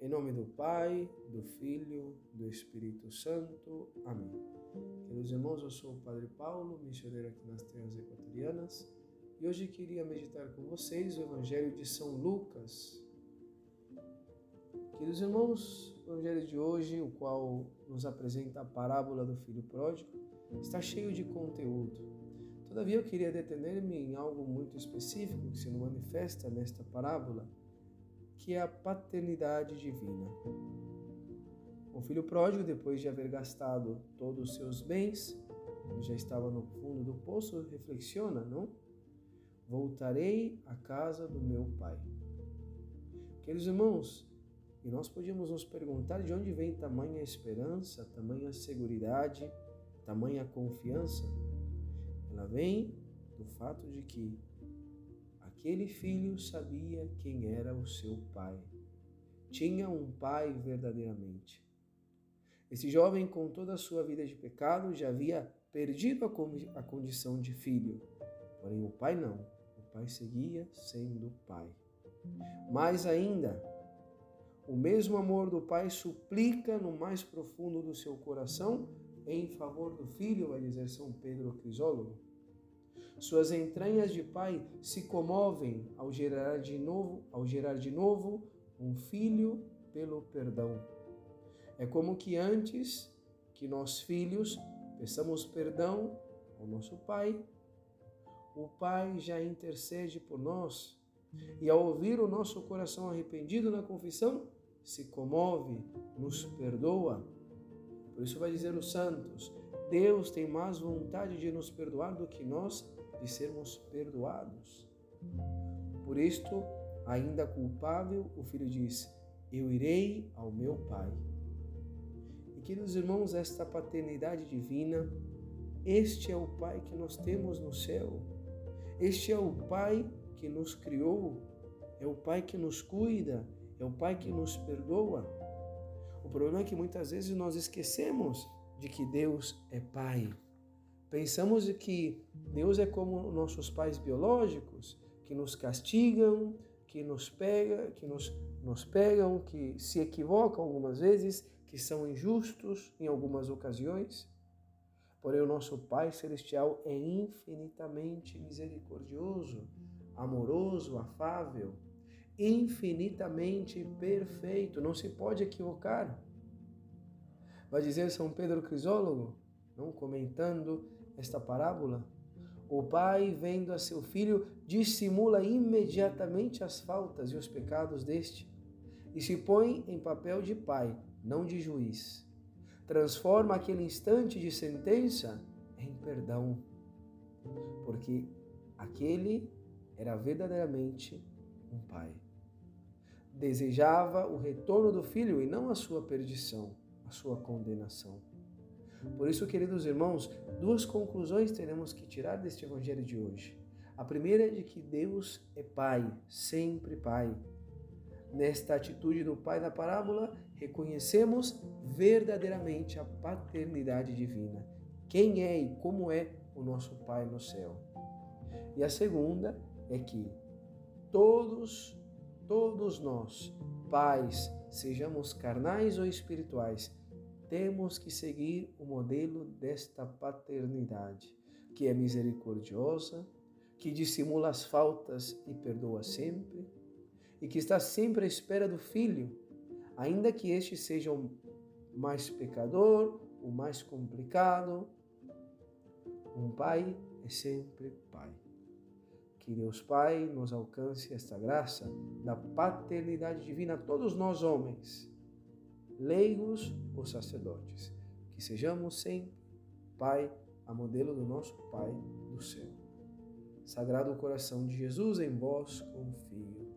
Em nome do Pai, do Filho, do Espírito Santo. Amém. Queridos irmãos, eu sou o Padre Paulo, missionário aqui nas terras equatorianas, e hoje queria meditar com vocês o Evangelho de São Lucas. Queridos irmãos, o Evangelho de hoje, o qual nos apresenta a parábola do filho pródigo, está cheio de conteúdo. Todavia, eu queria detener-me em algo muito específico que se manifesta nesta parábola que é a paternidade divina. O filho pródigo, depois de haver gastado todos os seus bens, já estava no fundo do poço, reflexiona, não? Voltarei à casa do meu pai. Queridos irmãos, e nós podíamos nos perguntar de onde vem tamanha esperança, tamanha segurança, tamanha confiança. Ela vem do fato de que Aquele filho sabia quem era o seu pai. Tinha um pai verdadeiramente. Esse jovem, com toda a sua vida de pecado, já havia perdido a condição de filho. Porém, o pai não. O pai seguia sendo pai. Mais ainda, o mesmo amor do pai suplica no mais profundo do seu coração em favor do filho, vai dizer São Pedro Crisólogo. Suas entranhas de pai se comovem ao gerar de novo, ao gerar de novo um filho pelo perdão. É como que antes que nós filhos peçamos perdão ao nosso pai, o pai já intercede por nós e ao ouvir o nosso coração arrependido na confissão, se comove, nos perdoa. Por isso vai dizer os santos: Deus tem mais vontade de nos perdoar do que nós de sermos perdoados. Por isto, ainda culpável, o filho diz: Eu irei ao meu pai. E queridos irmãos, esta paternidade divina, este é o pai que nós temos no céu. Este é o pai que nos criou, é o pai que nos cuida, é o pai que nos perdoa. O problema é que muitas vezes nós esquecemos de que Deus é pai. Pensamos que Deus é como nossos pais biológicos, que nos castigam, que nos pega, que nos, nos pegam, que se equivocam algumas vezes, que são injustos em algumas ocasiões. Porém, o nosso Pai Celestial é infinitamente misericordioso, amoroso, afável, infinitamente perfeito, não se pode equivocar. Vai dizer São Pedro Crisólogo, não comentando esta parábola, o pai, vendo a seu filho, dissimula imediatamente as faltas e os pecados deste e se põe em papel de pai, não de juiz. Transforma aquele instante de sentença em perdão, porque aquele era verdadeiramente um pai. Desejava o retorno do filho e não a sua perdição, a sua condenação. Por isso, queridos irmãos, duas conclusões teremos que tirar deste evangelho de hoje. A primeira é de que Deus é Pai, sempre Pai. Nesta atitude do Pai da parábola, reconhecemos verdadeiramente a paternidade divina. Quem é e como é o nosso Pai no céu. E a segunda é que todos, todos nós, pais, sejamos carnais ou espirituais, temos que seguir o modelo desta paternidade, que é misericordiosa, que dissimula as faltas e perdoa sempre, e que está sempre à espera do filho, ainda que este seja o mais pecador, o mais complicado. Um pai é sempre pai. Que Deus Pai nos alcance esta graça da paternidade divina a todos nós homens leigos ou sacerdotes. Que sejamos sempre, Pai, a modelo do nosso Pai do céu. Sagrado coração de Jesus, em vós confio.